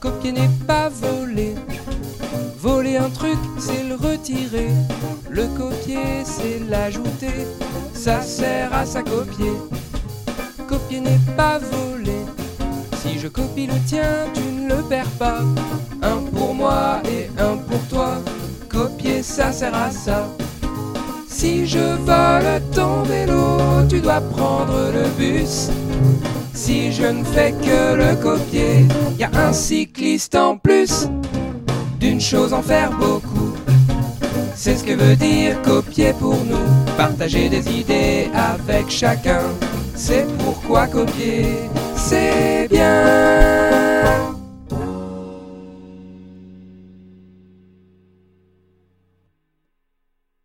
Copier n'est pas voler. Voler un truc, c'est le retirer. Le copier, c'est l'ajouter. Ça sert à ça copier. Copier n'est pas voler. Si je copie le tien, tu ne le perds pas. Un pour moi et un pour toi. Copier, ça sert à ça. Si je vole ton vélo, tu dois prendre le bus. Si je ne fais que le copier, y a un cycliste en plus. D'une chose en faire beaucoup. C'est ce que veut dire copier pour nous. Partager des idées avec chacun. C'est pourquoi copier.